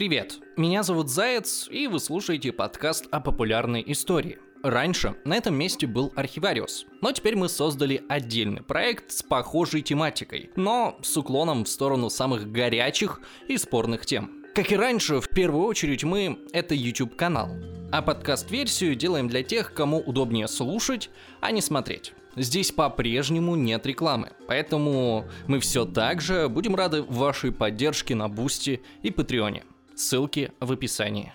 Привет, меня зовут Заяц, и вы слушаете подкаст о популярной истории. Раньше на этом месте был архивариус, но теперь мы создали отдельный проект с похожей тематикой, но с уклоном в сторону самых горячих и спорных тем. Как и раньше, в первую очередь мы — это YouTube-канал, а подкаст-версию делаем для тех, кому удобнее слушать, а не смотреть. Здесь по-прежнему нет рекламы, поэтому мы все так же будем рады вашей поддержке на Boosty и Patreon е. Ссылки в описании.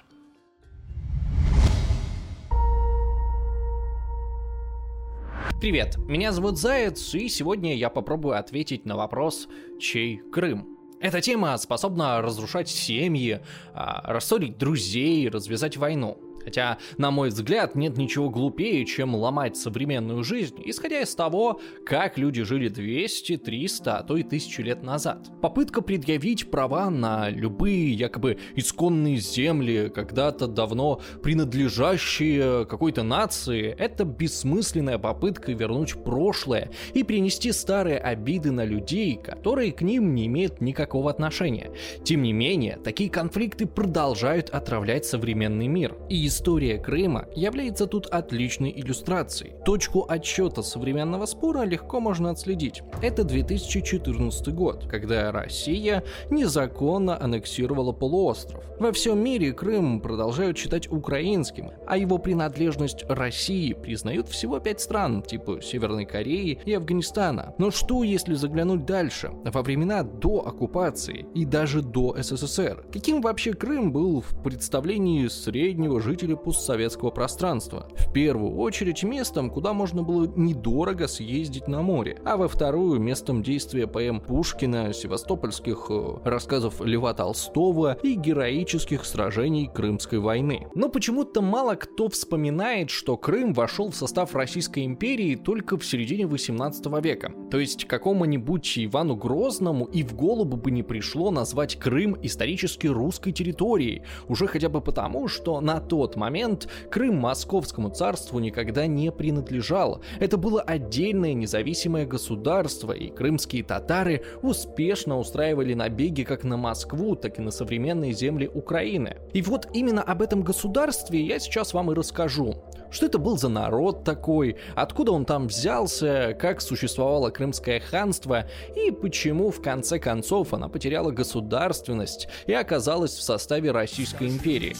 Привет, меня зовут Заяц, и сегодня я попробую ответить на вопрос «Чей Крым?». Эта тема способна разрушать семьи, а, рассорить друзей, развязать войну. Хотя, на мой взгляд, нет ничего глупее, чем ломать современную жизнь, исходя из того, как люди жили 200, 300, а то и тысячу лет назад. Попытка предъявить права на любые якобы исконные земли, когда-то давно принадлежащие какой-то нации, это бессмысленная попытка вернуть прошлое и принести старые обиды на людей, которые к ним не имеют никакого отношения. Тем не менее, такие конфликты продолжают отравлять современный мир. И история Крыма является тут отличной иллюстрацией. Точку отсчета современного спора легко можно отследить. Это 2014 год, когда Россия незаконно аннексировала полуостров. Во всем мире Крым продолжают считать украинским, а его принадлежность России признают всего пять стран, типа Северной Кореи и Афганистана. Но что, если заглянуть дальше, во времена до оккупации и даже до СССР? Каким вообще Крым был в представлении среднего жителя жители постсоветского пространства. В первую очередь местом, куда можно было недорого съездить на море, а во вторую местом действия поэм Пушкина, севастопольских э, рассказов Льва Толстого и героических сражений Крымской войны. Но почему-то мало кто вспоминает, что Крым вошел в состав Российской империи только в середине 18 века. То есть какому-нибудь Ивану Грозному и в голову бы не пришло назвать Крым исторически русской территорией, уже хотя бы потому, что на тот момент Крым Московскому царству никогда не принадлежал. Это было отдельное независимое государство, и крымские татары успешно устраивали набеги как на Москву, так и на современные земли Украины. И вот именно об этом государстве я сейчас вам и расскажу. Что это был за народ такой, откуда он там взялся, как существовало Крымское ханство и почему в конце концов она потеряла государственность и оказалась в составе Российской империи.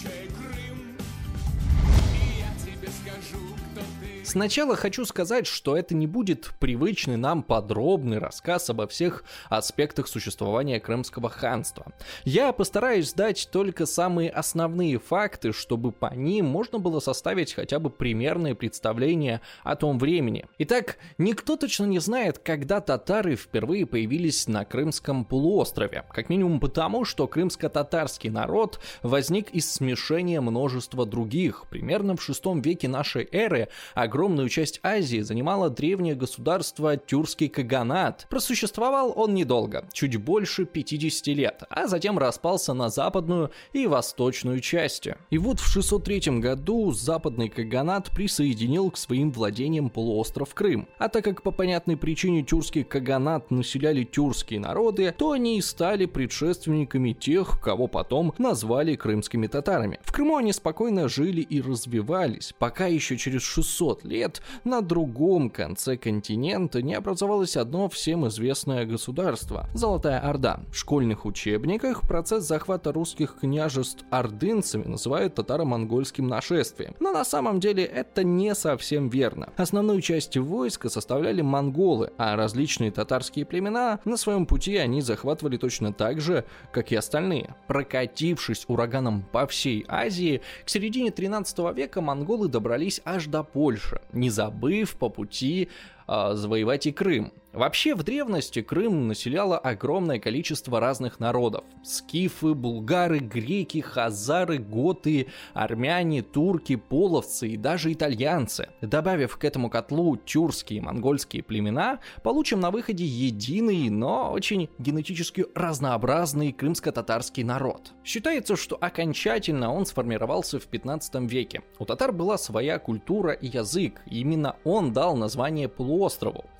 Сначала хочу сказать, что это не будет привычный нам подробный рассказ обо всех аспектах существования Крымского ханства. Я постараюсь дать только самые основные факты, чтобы по ним можно было составить хотя бы примерное представление о том времени. Итак, никто точно не знает, когда татары впервые появились на Крымском полуострове. Как минимум потому, что крымско-татарский народ возник из смешения множества других. Примерно в шестом веке нашей эры огромное огромную часть Азии занимало древнее государство Тюркский Каганат. Просуществовал он недолго, чуть больше 50 лет, а затем распался на западную и восточную части. И вот в 603 году западный Каганат присоединил к своим владениям полуостров Крым. А так как по понятной причине тюркский Каганат населяли тюркские народы, то они и стали предшественниками тех, кого потом назвали крымскими татарами. В Крыму они спокойно жили и развивались, пока еще через 600 лет на другом конце континента не образовалось одно всем известное государство – Золотая Орда. В школьных учебниках процесс захвата русских княжеств ордынцами называют татаро-монгольским нашествием. Но на самом деле это не совсем верно. Основную часть войска составляли монголы, а различные татарские племена на своем пути они захватывали точно так же, как и остальные. Прокатившись ураганом по всей Азии, к середине 13 века монголы добрались аж до Польши не забыв по пути завоевать и Крым. Вообще, в древности Крым населяло огромное количество разных народов. Скифы, булгары, греки, хазары, готы, армяне, турки, половцы и даже итальянцы. Добавив к этому котлу тюркские и монгольские племена, получим на выходе единый, но очень генетически разнообразный крымско-татарский народ. Считается, что окончательно он сформировался в 15 веке. У татар была своя культура и язык, и именно он дал название полуострову.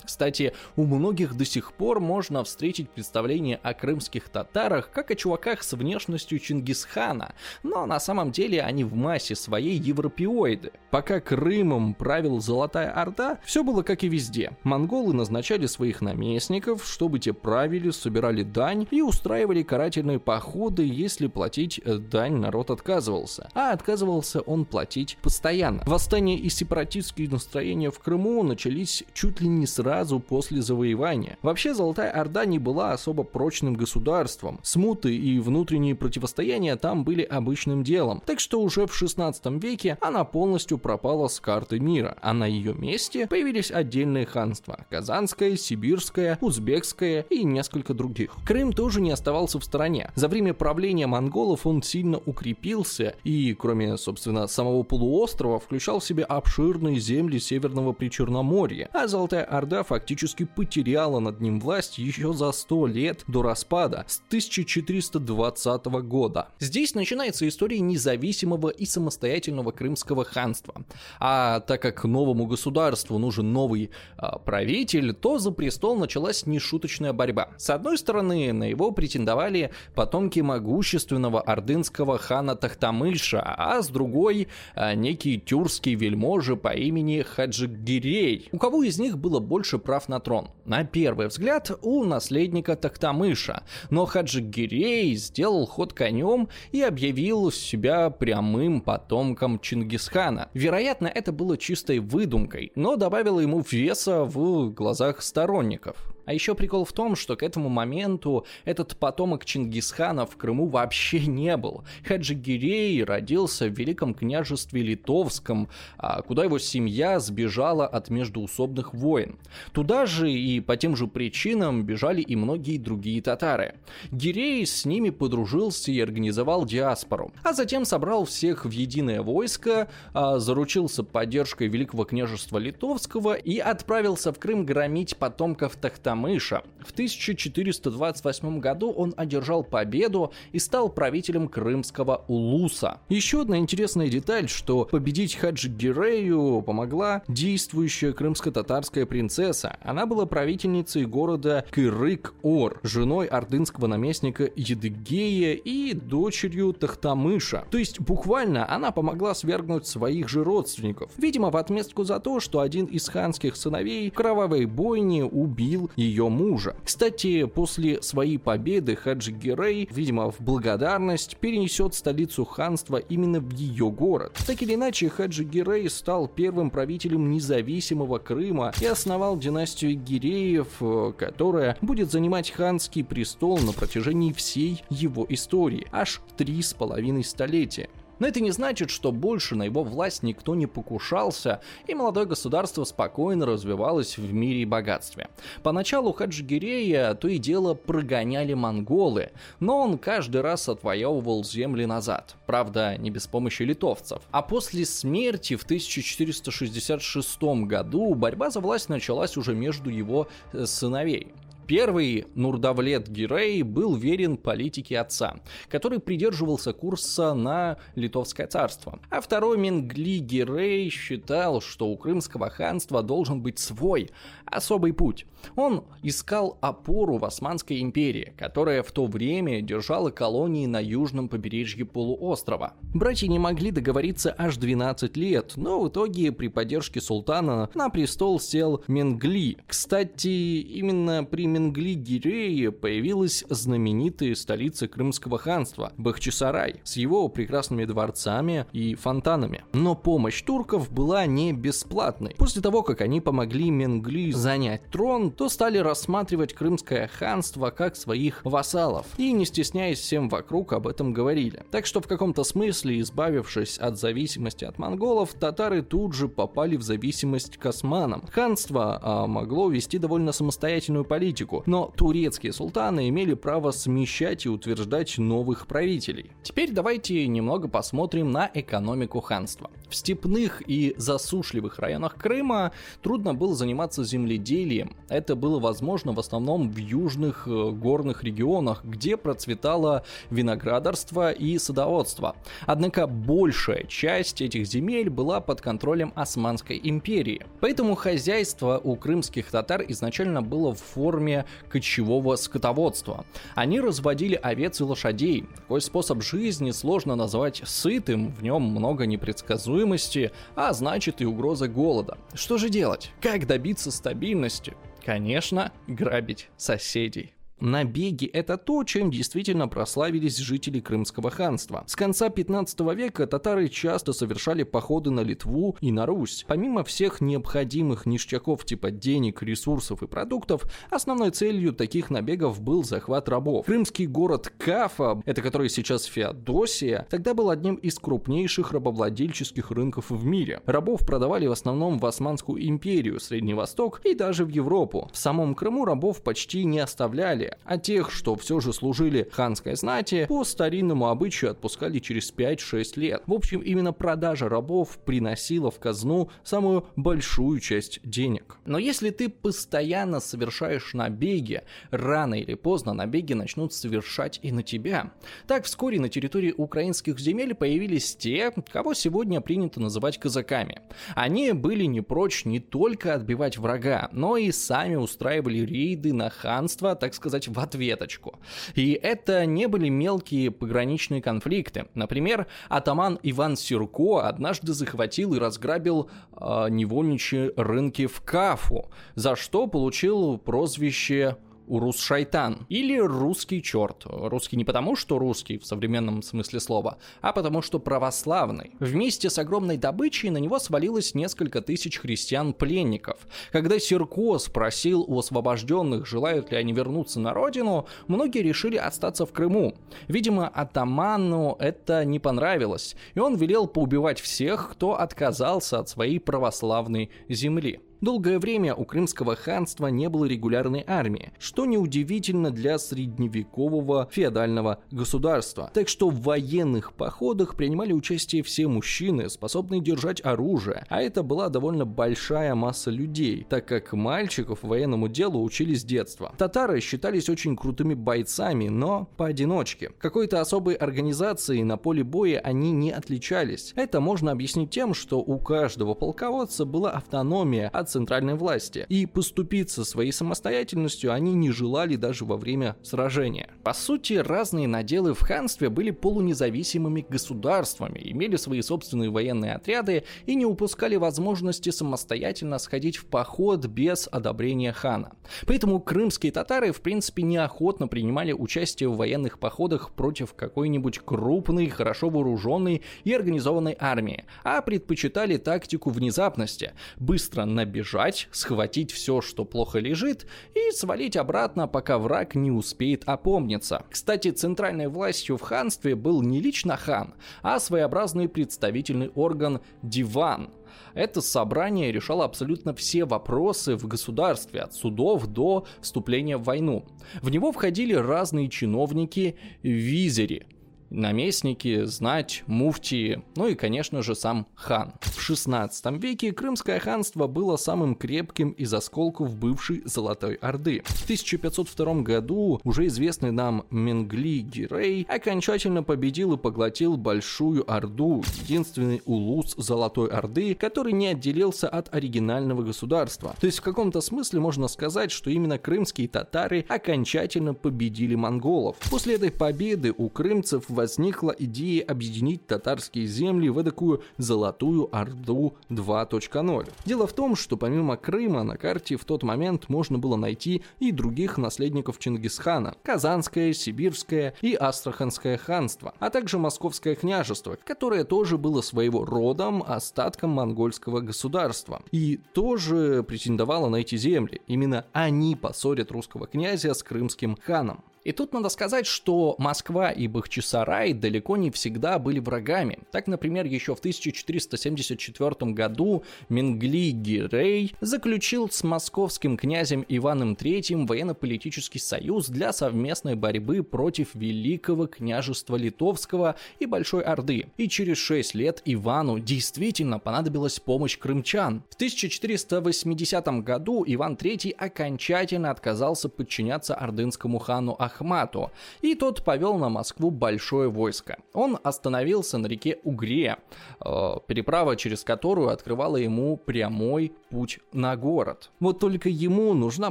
Кстати, у многих до сих пор можно встретить представление о крымских татарах как о чуваках с внешностью Чингисхана, но на самом деле они в массе своей европеоиды. Пока Крымом правил Золотая Орда, все было как и везде. Монголы назначали своих наместников, чтобы те правили, собирали дань и устраивали карательные походы, если платить э, дань народ отказывался. А отказывался он платить постоянно. Восстания и сепаратистские настроения в Крыму начались чуть ли не сразу после завоевания. Вообще Золотая Орда не была особо прочным государством. Смуты и внутренние противостояния там были обычным делом. Так что уже в 16 веке она полностью пропала с карты мира, а на ее месте появились отдельные ханства – Казанское, Сибирское, Узбекское и несколько других. Крым тоже не оставался в стороне. За время правления монголов он сильно укрепился и, кроме, собственно, самого полуострова, включал в себя обширные земли Северного Причерноморья, а Золотая Орда фактически потеряла над ним власть еще за 100 лет до распада с 1420 года. Здесь начинается история независимого и самостоятельного крымского ханства. А так как новому государству нужен новый э, правитель, то за престол началась нешуточная борьба. С одной стороны, на его претендовали потомки могущественного ордынского хана Тахтамыша, а с другой э, некий тюркский вельможа по имени Хаджигирей. У кого из них было больше прав на трон? На первый взгляд, у наследника Тахтамыша, но Хаджигирей сделал ход конем и объявил себя прямым потомком Чингисхана. Вероятно, это было чистой выдумкой, но добавило ему веса в глазах сторонников. А еще прикол в том, что к этому моменту этот потомок Чингисхана в Крыму вообще не был. Хаджи Гирей родился в Великом княжестве Литовском, а куда его семья сбежала от междуусобных войн. Туда же и по тем же причинам бежали и многие другие татары. Гирей с ними подружился и организовал диаспору, а затем собрал всех в единое войско, а, заручился поддержкой Великого княжества Литовского и отправился в Крым громить потомков Тахтамыша Мыша. В 1428 году он одержал победу и стал правителем крымского Улуса. Еще одна интересная деталь, что победить Хаджи Гирею помогла действующая крымско-татарская принцесса. Она была правительницей города Кырык-Ор, женой ордынского наместника Едыгея и дочерью Тахтамыша. То есть буквально она помогла свергнуть своих же родственников. Видимо, в отместку за то, что один из ханских сыновей в кровавой бойне убил ее мужа. Кстати, после своей победы Хаджи Герей, видимо, в благодарность перенесет столицу ханства именно в ее город. Так или иначе, Хаджи Герей стал первым правителем независимого Крыма и основал династию Гиреев, э, которая будет занимать ханский престол на протяжении всей его истории, аж три с половиной столетия. Но это не значит, что больше на его власть никто не покушался, и молодое государство спокойно развивалось в мире и богатстве. Поначалу Хаджигирея то и дело прогоняли монголы, но он каждый раз отвоевывал земли назад. Правда, не без помощи литовцев. А после смерти в 1466 году борьба за власть началась уже между его э, сыновей. Первый Нурдавлет Гирей был верен политике отца, который придерживался курса на Литовское царство. А второй Менгли Гирей считал, что у Крымского ханства должен быть свой, особый путь. Он искал опору в Османской империи, которая в то время держала колонии на южном побережье полуострова. Братья не могли договориться аж 12 лет, но в итоге при поддержке султана на престол сел Менгли. Кстати, именно при Менгли-Гирее появилась знаменитая столица Крымского ханства – Бахчисарай, с его прекрасными дворцами и фонтанами. Но помощь турков была не бесплатной. После того, как они помогли Менгли занять трон, то стали рассматривать Крымское ханство как своих вассалов и, не стесняясь всем вокруг, об этом говорили. Так что в каком-то смысле, избавившись от зависимости от монголов, татары тут же попали в зависимость к османам. Ханство а, могло вести довольно самостоятельную политику, политику, но турецкие султаны имели право смещать и утверждать новых правителей. Теперь давайте немного посмотрим на экономику ханства. В степных и засушливых районах Крыма трудно было заниматься земледелием. Это было возможно в основном в южных э, горных регионах, где процветало виноградарство и садоводство. Однако большая часть этих земель была под контролем Османской империи. Поэтому хозяйство у крымских татар изначально было в форме кочевого скотоводства. Они разводили овец и лошадей. Такой способ жизни сложно назвать сытым, в нем много непредсказуемости, а значит и угроза голода. Что же делать? Как добиться стабильности? Конечно, грабить соседей. Набеги – это то, чем действительно прославились жители Крымского ханства. С конца 15 века татары часто совершали походы на Литву и на Русь. Помимо всех необходимых ништяков типа денег, ресурсов и продуктов, основной целью таких набегов был захват рабов. Крымский город Кафа, это который сейчас Феодосия, тогда был одним из крупнейших рабовладельческих рынков в мире. Рабов продавали в основном в Османскую империю, Средний Восток и даже в Европу. В самом Крыму рабов почти не оставляли, далее. А тех, что все же служили ханской знати, по старинному обычаю отпускали через 5-6 лет. В общем, именно продажа рабов приносила в казну самую большую часть денег. Но если ты постоянно совершаешь набеги, рано или поздно набеги начнут совершать и на тебя. Так вскоре на территории украинских земель появились те, кого сегодня принято называть казаками. Они были не прочь не только отбивать врага, но и сами устраивали рейды на ханство, так сказать, сказать, в ответочку. И это не были мелкие пограничные конфликты. Например, атаман Иван Сирко однажды захватил и разграбил э, невольничьи рынки в Кафу, за что получил прозвище Урус Шайтан или русский черт. Русский не потому, что русский в современном смысле слова, а потому, что православный. Вместе с огромной добычей на него свалилось несколько тысяч христиан-пленников. Когда Сирко спросил у освобожденных, желают ли они вернуться на родину, многие решили остаться в Крыму. Видимо, атаману это не понравилось, и он велел поубивать всех, кто отказался от своей православной земли. Долгое время у Крымского ханства не было регулярной армии, что неудивительно для средневекового феодального государства. Так что в военных походах принимали участие все мужчины, способные держать оружие, а это была довольно большая масса людей, так как мальчиков военному делу учили с детства. Татары считались очень крутыми бойцами, но поодиночке. Какой-то особой организации на поле боя они не отличались. Это можно объяснить тем, что у каждого полководца была автономия от центральной власти, и поступиться своей самостоятельностью они не желали даже во время сражения. По сути, разные наделы в ханстве были полунезависимыми государствами, имели свои собственные военные отряды и не упускали возможности самостоятельно сходить в поход без одобрения хана. Поэтому крымские татары, в принципе, неохотно принимали участие в военных походах против какой-нибудь крупной, хорошо вооруженной и организованной армии, а предпочитали тактику внезапности, быстро набирать бежать, схватить все, что плохо лежит, и свалить обратно, пока враг не успеет опомниться. Кстати, центральной властью в ханстве был не лично хан, а своеобразный представительный орган диван. Это собрание решало абсолютно все вопросы в государстве, от судов до вступления в войну. В него входили разные чиновники, визери, наместники, знать, муфтии, ну и, конечно же, сам хан. В 16 веке Крымское ханство было самым крепким из осколков бывшей Золотой Орды. В 1502 году уже известный нам Менгли Гирей окончательно победил и поглотил Большую Орду, единственный улус Золотой Орды, который не отделился от оригинального государства. То есть в каком-то смысле можно сказать, что именно крымские татары окончательно победили монголов. После этой победы у крымцев возникла идея объединить татарские земли в такую «Золотую Орду 2.0». Дело в том, что помимо Крыма на карте в тот момент можно было найти и других наследников Чингисхана – Казанское, Сибирское и Астраханское ханство, а также Московское княжество, которое тоже было своего родом остатком монгольского государства и тоже претендовало на эти земли. Именно они поссорят русского князя с крымским ханом. И тут надо сказать, что Москва и Бахчисарай далеко не всегда были врагами. Так, например, еще в 1474 году Менгли Гирей заключил с московским князем Иваном III военно-политический союз для совместной борьбы против Великого княжества Литовского и Большой Орды. И через 6 лет Ивану действительно понадобилась помощь крымчан. В 1480 году Иван III окончательно отказался подчиняться ордынскому хану Ахмату Ахмату, и тот повел на Москву большое войско. Он остановился на реке Угре, э, переправа через которую открывала ему прямой путь на город. Вот только ему нужна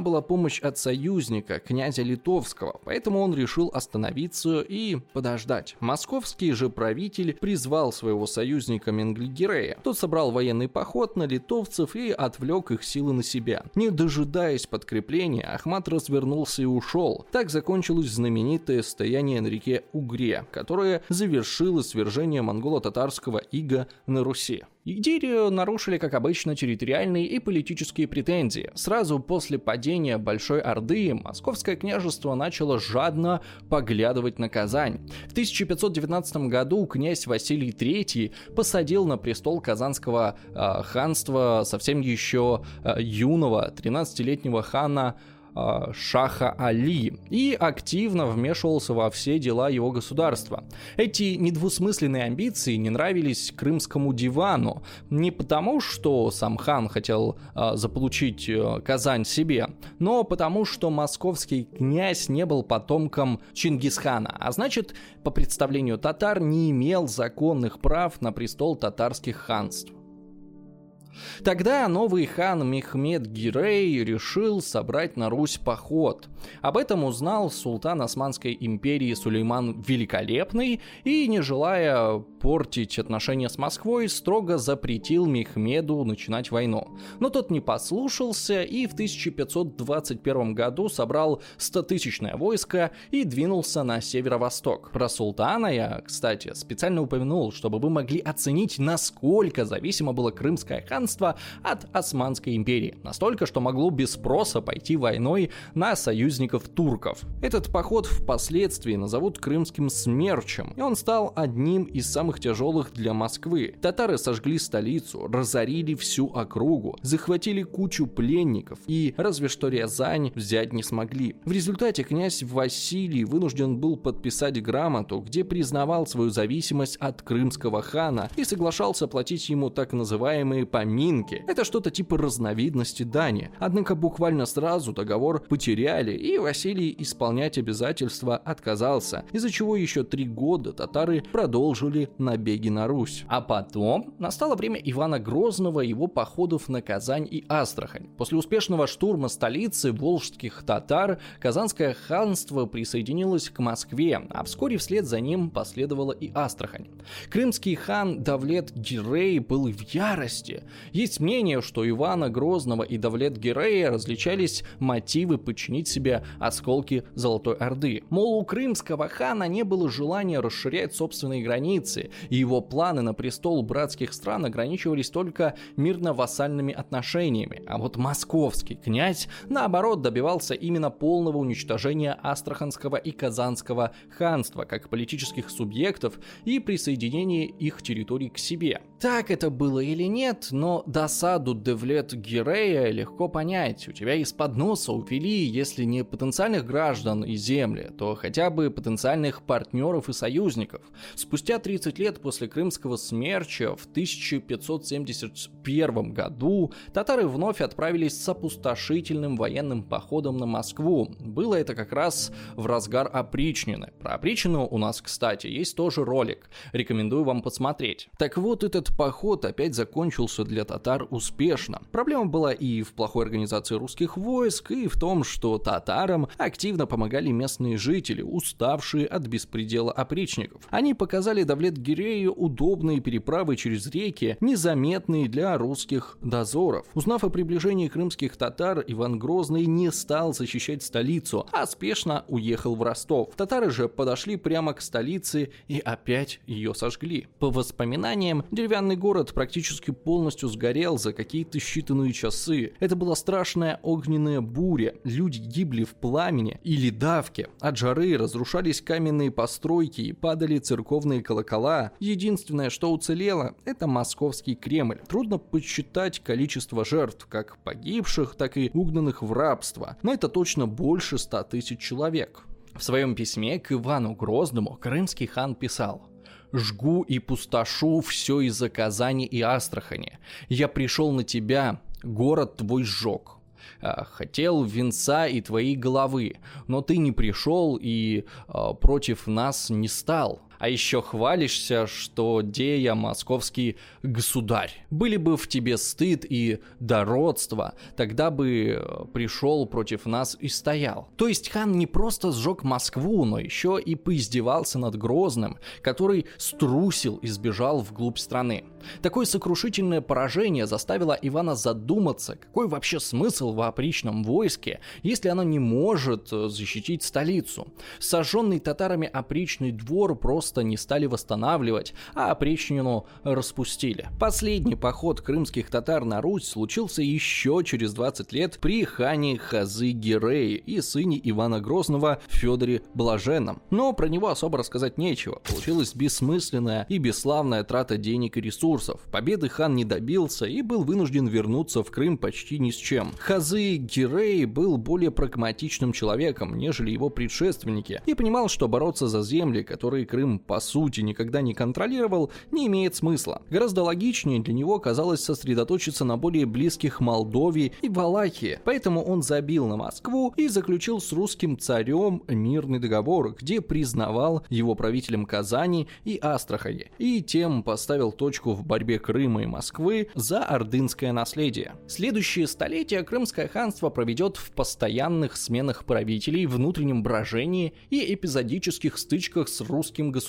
была помощь от союзника, князя Литовского, поэтому он решил остановиться и подождать. Московский же правитель призвал своего союзника Менглигерея. Тот собрал военный поход на литовцев и отвлек их силы на себя. Не дожидаясь подкрепления, Ахмат развернулся и ушел. Так закончил закончилось знаменитое стояние реке Угре, которое завершило свержение монголо-татарского ига на Руси. Идирию нарушили, как обычно, территориальные и политические претензии. Сразу после падения Большой Орды Московское княжество начало жадно поглядывать на Казань. В 1519 году князь Василий III посадил на престол Казанского э, ханства совсем еще э, юного 13-летнего хана Шаха Али и активно вмешивался во все дела его государства. Эти недвусмысленные амбиции не нравились крымскому дивану не потому, что сам хан хотел э, заполучить э, Казань себе, но потому, что московский князь не был потомком Чингисхана, а значит, по представлению татар, не имел законных прав на престол татарских ханств. Тогда новый хан Мехмед Гирей решил собрать на Русь поход. Об этом узнал султан Османской империи Сулейман Великолепный и, не желая портить отношения с Москвой, строго запретил Мехмеду начинать войну. Но тот не послушался и в 1521 году собрал 100-тысячное войско и двинулся на северо-восток. Про султана я, кстати, специально упомянул, чтобы вы могли оценить, насколько зависимо было крымское ханство от Османской империи. Настолько, что могло без спроса пойти войной на союзников турков. Этот поход впоследствии назовут крымским смерчем, и он стал одним из самых тяжелых для Москвы. Татары сожгли столицу, разорили всю округу, захватили кучу пленников и разве что Рязань взять не смогли. В результате князь Василий вынужден был подписать грамоту, где признавал свою зависимость от крымского хана и соглашался платить ему так называемые поминки. Это что-то типа разновидности дани. Однако буквально сразу договор потеряли, и Василий исполнять обязательства отказался, из-за чего еще три года татары продолжили набеги на Русь. А потом настало время Ивана Грозного и его походов на Казань и Астрахань. После успешного штурма столицы волжских татар Казанское ханство присоединилось к Москве, а вскоре вслед за ним последовала и Астрахань. Крымский хан Давлет Гирей был в ярости. Есть мнение, что Ивана Грозного и Давлет Гирея различались мотивы подчинить себе осколки Золотой Орды. Мол, у крымского хана не было желания расширять собственные границы, и его планы на престол братских стран ограничивались только мирно-вассальными отношениями, а вот московский князь, наоборот, добивался именно полного уничтожения Астраханского и Казанского ханства как политических субъектов и присоединения их территорий к себе. Так это было или нет, но досаду Девлет Гирея легко понять. У тебя из-под носа увели, если не потенциальных граждан и земли, то хотя бы потенциальных партнеров и союзников. Спустя 30 10 лет после Крымского смерча в 1571 году татары вновь отправились с опустошительным военным походом на Москву. Было это как раз в разгар опричнины. Про опричнину у нас, кстати, есть тоже ролик. Рекомендую вам посмотреть. Так вот, этот поход опять закончился для татар успешно. Проблема была и в плохой организации русских войск, и в том, что татарам активно помогали местные жители, уставшие от беспредела опричников. Они показали Давлет Гирею удобные переправы через реки, незаметные для русских дозоров. Узнав о приближении крымских татар, Иван Грозный не стал защищать столицу, а спешно уехал в Ростов. Татары же подошли прямо к столице и опять ее сожгли. По воспоминаниям, 9 Деревянный город практически полностью сгорел за какие-то считанные часы. Это была страшная огненная буря. Люди гибли в пламени или давке. От жары разрушались каменные постройки и падали церковные колокола. Единственное, что уцелело, это московский Кремль. Трудно подсчитать количество жертв, как погибших, так и угнанных в рабство. Но это точно больше 100 тысяч человек. В своем письме к Ивану Грозному крымский хан писал «Жгу и пустошу все из-за Казани и Астрахани. Я пришел на тебя, город твой сжег. А, хотел венца и твоей головы, но ты не пришел и а, против нас не стал. А еще хвалишься, что Дея московский государь. Были бы в тебе стыд и дородство, тогда бы э, пришел против нас и стоял. То есть хан не просто сжег Москву, но еще и поиздевался над Грозным, который струсил и сбежал вглубь страны. Такое сокрушительное поражение заставило Ивана задуматься, какой вообще смысл в опричном войске, если оно не может э, защитить столицу. Сожженный татарами опричный двор просто не стали восстанавливать, а опричнину распустили. Последний поход крымских татар на Русь случился еще через 20 лет при хане Хазы Гирей и сыне Ивана Грозного Федоре Блаженном. Но про него особо рассказать нечего. Получилась бессмысленная и бесславная трата денег и ресурсов. Победы хан не добился и был вынужден вернуться в Крым почти ни с чем. Хазы Гирей был более прагматичным человеком, нежели его предшественники, и понимал, что бороться за земли, которые Крым по сути никогда не контролировал, не имеет смысла. Гораздо логичнее для него казалось сосредоточиться на более близких Молдове и Валахии, поэтому он забил на Москву и заключил с русским царем мирный договор, где признавал его правителем Казани и Астрахани, и тем поставил точку в борьбе Крыма и Москвы за ордынское наследие. Следующие столетия Крымское ханство проведет в постоянных сменах правителей, внутреннем брожении и эпизодических стычках с русским государством.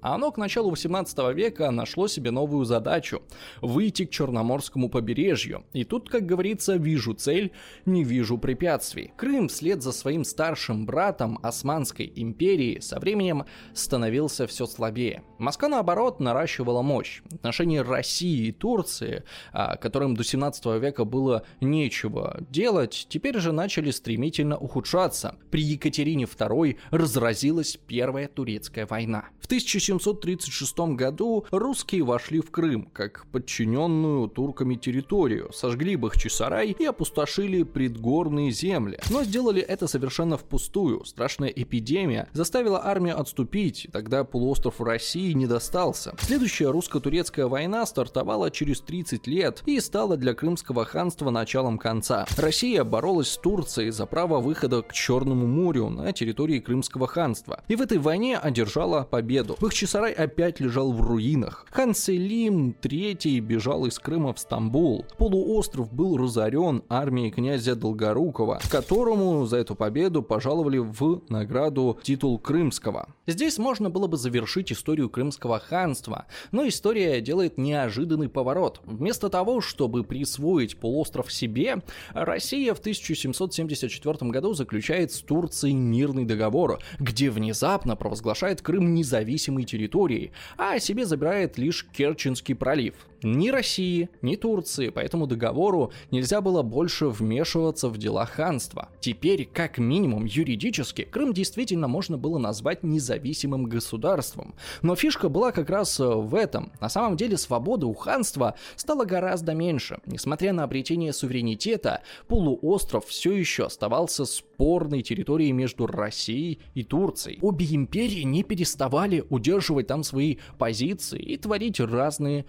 А оно к началу 18 века нашло себе новую задачу – выйти к Черноморскому побережью. И тут, как говорится, вижу цель, не вижу препятствий. Крым вслед за своим старшим братом Османской империи со временем становился все слабее. Москва, наоборот, наращивала мощь отношении России и Турции, а, которым до 17 века было нечего делать, теперь же начали стремительно ухудшаться. При Екатерине II разразилась Первая Турецкая война. В 1736 году русские вошли в Крым, как подчиненную турками территорию, сожгли Бахчисарай и опустошили предгорные земли. Но сделали это совершенно впустую. Страшная эпидемия заставила армию отступить, тогда полуостров России не достался. Следующая русско-турецкая война стартовала через 30 лет и стала для Крымского ханства началом конца. Россия боролась с Турцией за право выхода к Черному морю на территории Крымского ханства. И в этой войне одержала победу. Бахчисарай опять лежал в руинах. Хан Селим III бежал из Крыма в Стамбул. Полуостров был разорен армией князя Долгорукова, которому за эту победу пожаловали в награду титул Крымского. Здесь можно было бы завершить историю Крымского ханства, но история делает неожиданный поворот. Вместо того, чтобы присвоить полуостров себе, Россия в 1774 году заключает с Турцией мирный договор, где внезапно провозглашает Крым независимой территорией, а себе забирает лишь Керченский пролив. Ни России, ни Турции по этому договору нельзя было больше вмешиваться в дела ханства. Теперь, как минимум юридически, Крым действительно можно было назвать независимым государством. Но фишка была как раз в этом. На самом деле свободы у ханства стало гораздо меньше. Несмотря на обретение суверенитета, полуостров все еще оставался спорной территорией между Россией и Турцией. Обе империи не переставали удерживать там свои позиции и творить разные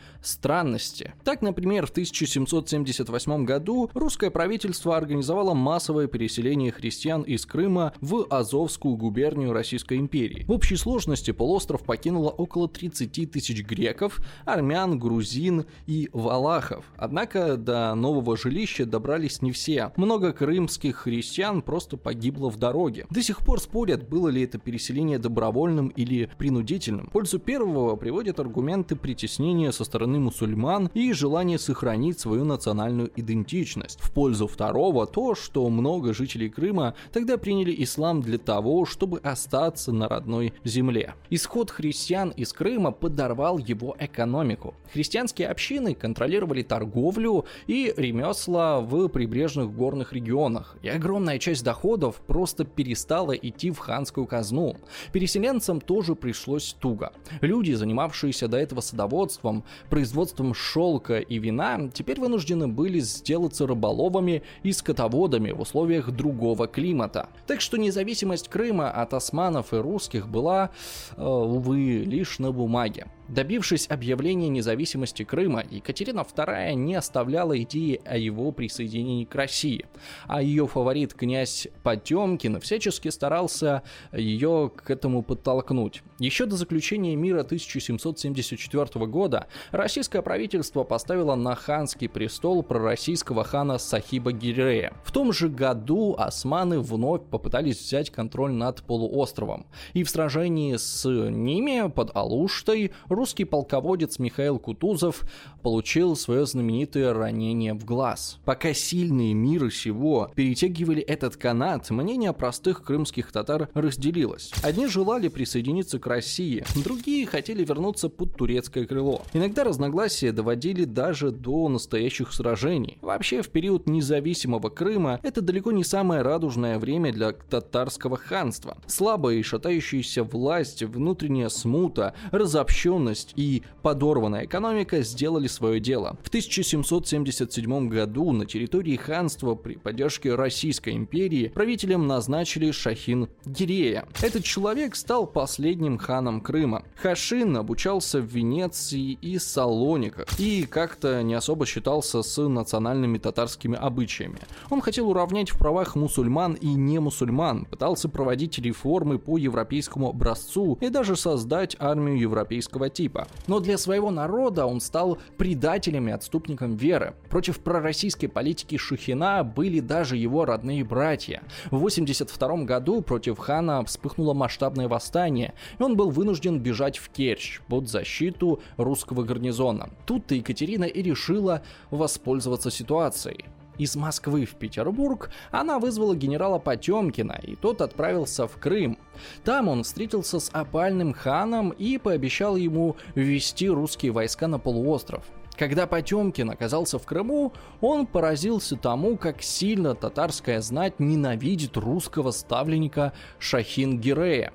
странности. Так, например, в 1778 году русское правительство организовало массовое переселение христиан из Крыма в Азовскую губернию Российской империи. В общей сложности полуостров покинуло около 30 тысяч греков, армян, грузин и валахов. Однако до нового жилища добрались не все. Много крымских христиан просто погибло в дороге. До сих пор спорят, было ли это переселение добровольным или принудительным. В пользу первого приводят аргументы притеснения со стороны мусульман мусульман и желание сохранить свою национальную идентичность. В пользу второго то, что много жителей Крыма тогда приняли ислам для того, чтобы остаться на родной земле. Исход христиан из Крыма подорвал его экономику. Христианские общины контролировали торговлю и ремесла в прибрежных горных регионах, и огромная часть доходов просто перестала идти в ханскую казну. Переселенцам тоже пришлось туго. Люди, занимавшиеся до этого садоводством, производством шелка и вина, теперь вынуждены были сделаться рыболовами и скотоводами в условиях другого климата. Так что независимость Крыма от османов и русских была, э, увы, лишь на бумаге. Добившись объявления независимости Крыма, Екатерина II не оставляла идеи о его присоединении к России, а ее фаворит князь Потемкин всячески старался ее к этому подтолкнуть. Еще до заключения мира 1774 года российское правительство поставило на ханский престол пророссийского хана Сахиба Гирея. В том же году османы вновь попытались взять контроль над полуостровом, и в сражении с ними под Алуштой русский полководец Михаил Кутузов получил свое знаменитое ранение в глаз. Пока сильные мира сего перетягивали этот канат, мнение простых крымских татар разделилось. Одни желали присоединиться к России, другие хотели вернуться под турецкое крыло. Иногда разногласия доводили даже до настоящих сражений. Вообще, в период независимого Крыма это далеко не самое радужное время для татарского ханства. Слабая и шатающаяся власть, внутренняя смута, разобщенность бедность и подорванная экономика сделали свое дело. В 1777 году на территории ханства при поддержке Российской империи правителем назначили Шахин Гирея. Этот человек стал последним ханом Крыма. Хашин обучался в Венеции и Салониках и как-то не особо считался с национальными татарскими обычаями. Он хотел уравнять в правах мусульман и не мусульман, пытался проводить реформы по европейскому образцу и даже создать армию европейского типа. Но для своего народа он стал предателем и отступником веры. Против пророссийской политики Шухина были даже его родные братья. В 82 году против хана вспыхнуло масштабное восстание, и он был вынужден бежать в Керчь под защиту русского гарнизона. Тут-то Екатерина и решила воспользоваться ситуацией. Из Москвы в Петербург она вызвала генерала Потемкина, и тот отправился в Крым. Там он встретился с опальным ханом и пообещал ему ввести русские войска на полуостров. Когда Потемкин оказался в Крыму, он поразился тому, как сильно татарская знать ненавидит русского ставленника Шахин Гирея.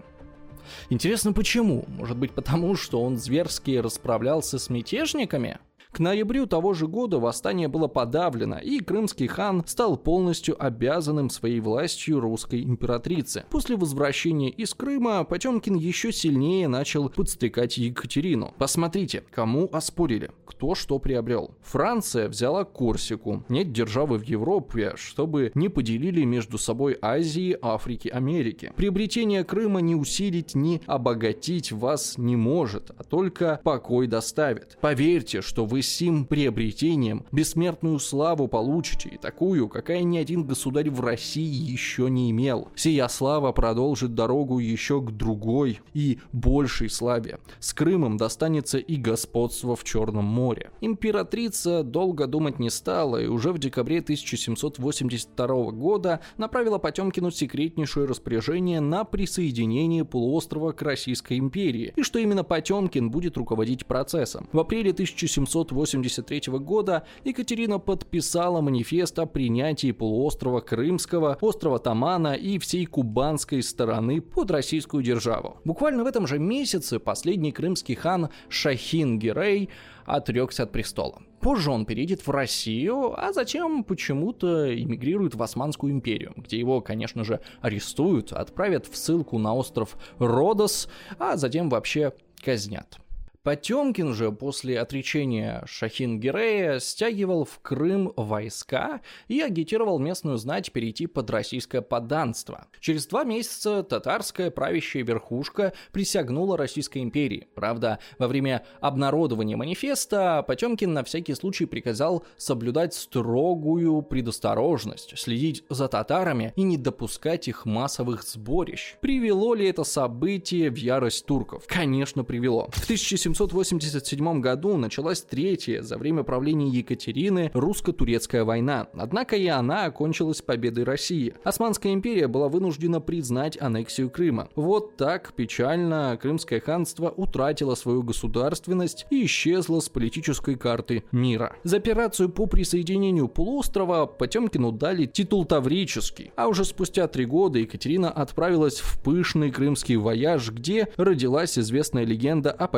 Интересно почему? Может быть потому, что он зверски расправлялся с мятежниками? К ноябрю того же года восстание было подавлено, и крымский хан стал полностью обязанным своей властью русской императрице. После возвращения из Крыма Потемкин еще сильнее начал подстрекать Екатерину. Посмотрите, кому оспорили, кто что приобрел. Франция взяла Корсику, нет державы в Европе, чтобы не поделили между собой Азии, Африки, Америки. Приобретение Крыма не усилить, ни обогатить вас не может, а только покой доставит. Поверьте, что вы сим приобретением бессмертную славу получите, и такую, какая ни один государь в России еще не имел. Сия слава продолжит дорогу еще к другой и большей славе. С Крымом достанется и господство в Черном море. Императрица долго думать не стала, и уже в декабре 1782 года направила Потемкину секретнейшее распоряжение на присоединение полуострова к Российской империи, и что именно Потемкин будет руководить процессом. В апреле 1700 1983 года Екатерина подписала манифест о принятии полуострова Крымского, острова Тамана и всей кубанской стороны под российскую державу. Буквально в этом же месяце последний крымский хан Шахин Гирей отрекся от престола. Позже он переедет в Россию, а затем почему-то эмигрирует в Османскую империю, где его, конечно же, арестуют, отправят в ссылку на остров Родос, а затем вообще казнят. Потемкин же после отречения Шахин Гирея стягивал в Крым войска и агитировал местную знать перейти под российское подданство. Через два месяца татарская правящая верхушка присягнула Российской империи. Правда, во время обнародования манифеста Потемкин на всякий случай приказал соблюдать строгую предосторожность, следить за татарами и не допускать их массовых сборищ. Привело ли это событие в ярость турков? Конечно, привело. В 1700 1787 году началась третья за время правления Екатерины русско-турецкая война, однако и она окончилась победой России. Османская империя была вынуждена признать аннексию Крыма. Вот так печально Крымское ханство утратило свою государственность и исчезло с политической карты мира. За операцию по присоединению полуострова Потемкину дали титул Таврический, а уже спустя три года Екатерина отправилась в пышный крымский вояж, где родилась известная легенда о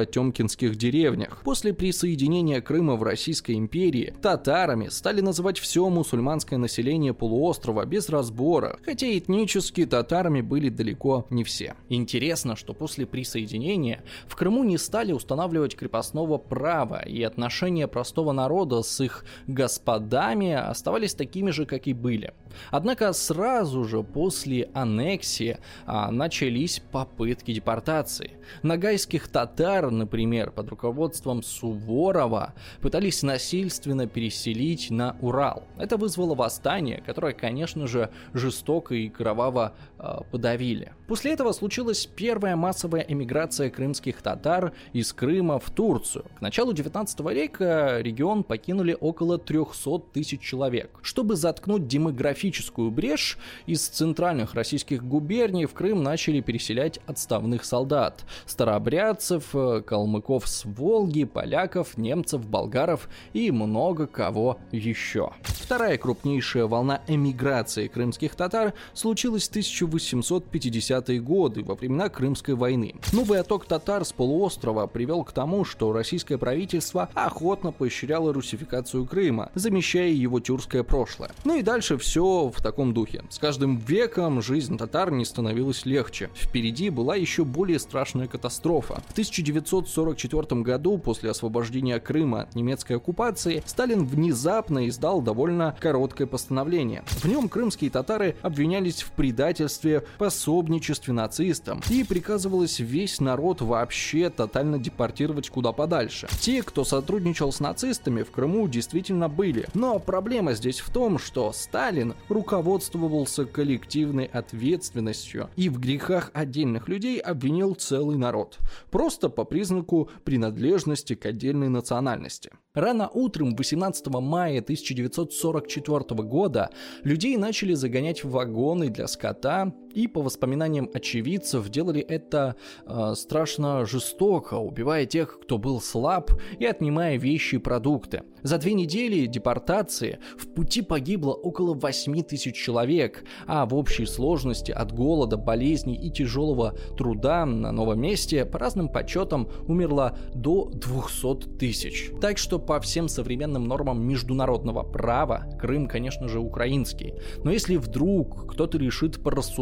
потемкинских деревнях. После присоединения Крыма в Российской империи татарами стали называть все мусульманское население полуострова без разбора, хотя этнически татарами были далеко не все. Интересно, что после присоединения в Крыму не стали устанавливать крепостного права, и отношения простого народа с их господами оставались такими же, как и были. Однако сразу же после аннексии а, начались попытки депортации. Нагайских татар, например, под руководством Суворова пытались насильственно переселить на Урал. Это вызвало восстание, которое, конечно же, жестоко и кроваво подавили. После этого случилась первая массовая эмиграция крымских татар из Крыма в Турцию. К началу 19 века регион покинули около 300 тысяч человек. Чтобы заткнуть демографическую брешь, из центральных российских губерний в Крым начали переселять отставных солдат. Старообрядцев, калмыков с Волги, поляков, немцев, болгаров и много кого еще. Вторая крупнейшая волна эмиграции крымских татар случилась в 1850-е годы, во времена Крымской войны. Новый отток татар с полуострова привел к тому, что российское правительство охотно поощряло русификацию Крыма, замещая его тюркское прошлое. Ну и дальше все в таком духе. С каждым веком жизнь татар не становилась легче. Впереди была еще более страшная катастрофа. В 1944 году, после освобождения Крыма от немецкой оккупации, Сталин внезапно издал довольно короткое постановление. В нем крымские татары обвинялись в предательстве, пособничестве нацистам и приказывалось весь народ вообще тотально депортировать куда подальше. Те, кто сотрудничал с нацистами в Крыму, действительно были. Но проблема здесь в том, что Сталин руководствовался коллективной ответственностью и в грехах отдельных людей обвинил целый народ. Просто по признаку принадлежности к отдельной национальности. Рано утром 18 мая 1944 года людей начали загонять в вагоны для скота, и по воспоминаниям очевидцев делали это э, страшно жестоко, убивая тех, кто был слаб, и отнимая вещи и продукты. За две недели депортации в пути погибло около 8 тысяч человек, а в общей сложности от голода, болезней и тяжелого труда на новом месте по разным подсчетам умерло до 200 тысяч. Так что по всем современным нормам международного права Крым, конечно же, украинский. Но если вдруг кто-то решит порассуждать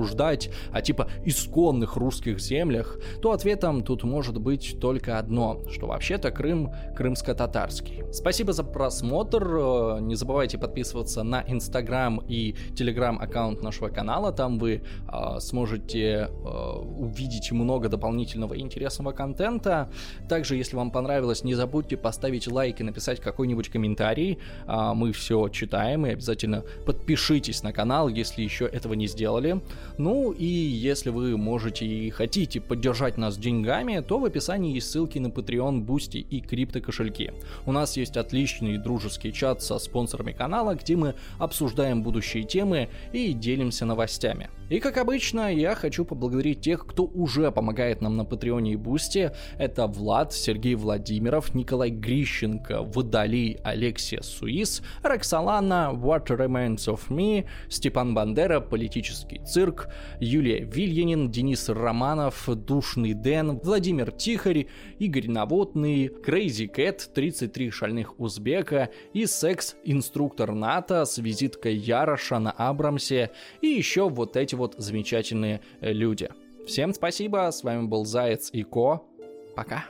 о типа исконных русских землях, то ответом тут может быть только одно, что вообще-то Крым крымско-татарский. Спасибо за просмотр. Э, не забывайте подписываться на Инстаграм и Телеграм аккаунт нашего канала. Там вы э, сможете э, увидеть много дополнительного интересного контента. Также, если вам понравилось, не забудьте поставить лайк и написать какой-нибудь комментарий. А, мы все читаем и обязательно подпишитесь на канал, если еще этого не сделали. Ну и если вы можете и хотите поддержать нас деньгами, то в описании есть ссылки на Patreon, Boosty и крипто кошельки. У нас есть отличный дружеский чат со спонсорами канала, где мы обсуждаем будущие темы и делимся новостями. И как обычно, я хочу поблагодарить тех, кто уже помогает нам на Патреоне и Бусте. Это Влад, Сергей Владимиров, Николай Грищенко, Водолей, Алексия Суис, Роксолана, What Remains of Me, Степан Бандера, Политический цирк, Юлия Вильянин, Денис Романов, Душный Дэн, Владимир Тихарь, Игорь Наводный, Crazy Cat, 33 шальных узбека и секс-инструктор НАТО с визиткой Яроша на Абрамсе и еще вот эти вот замечательные люди. Всем спасибо, с вами был Заяц и Ко. Пока.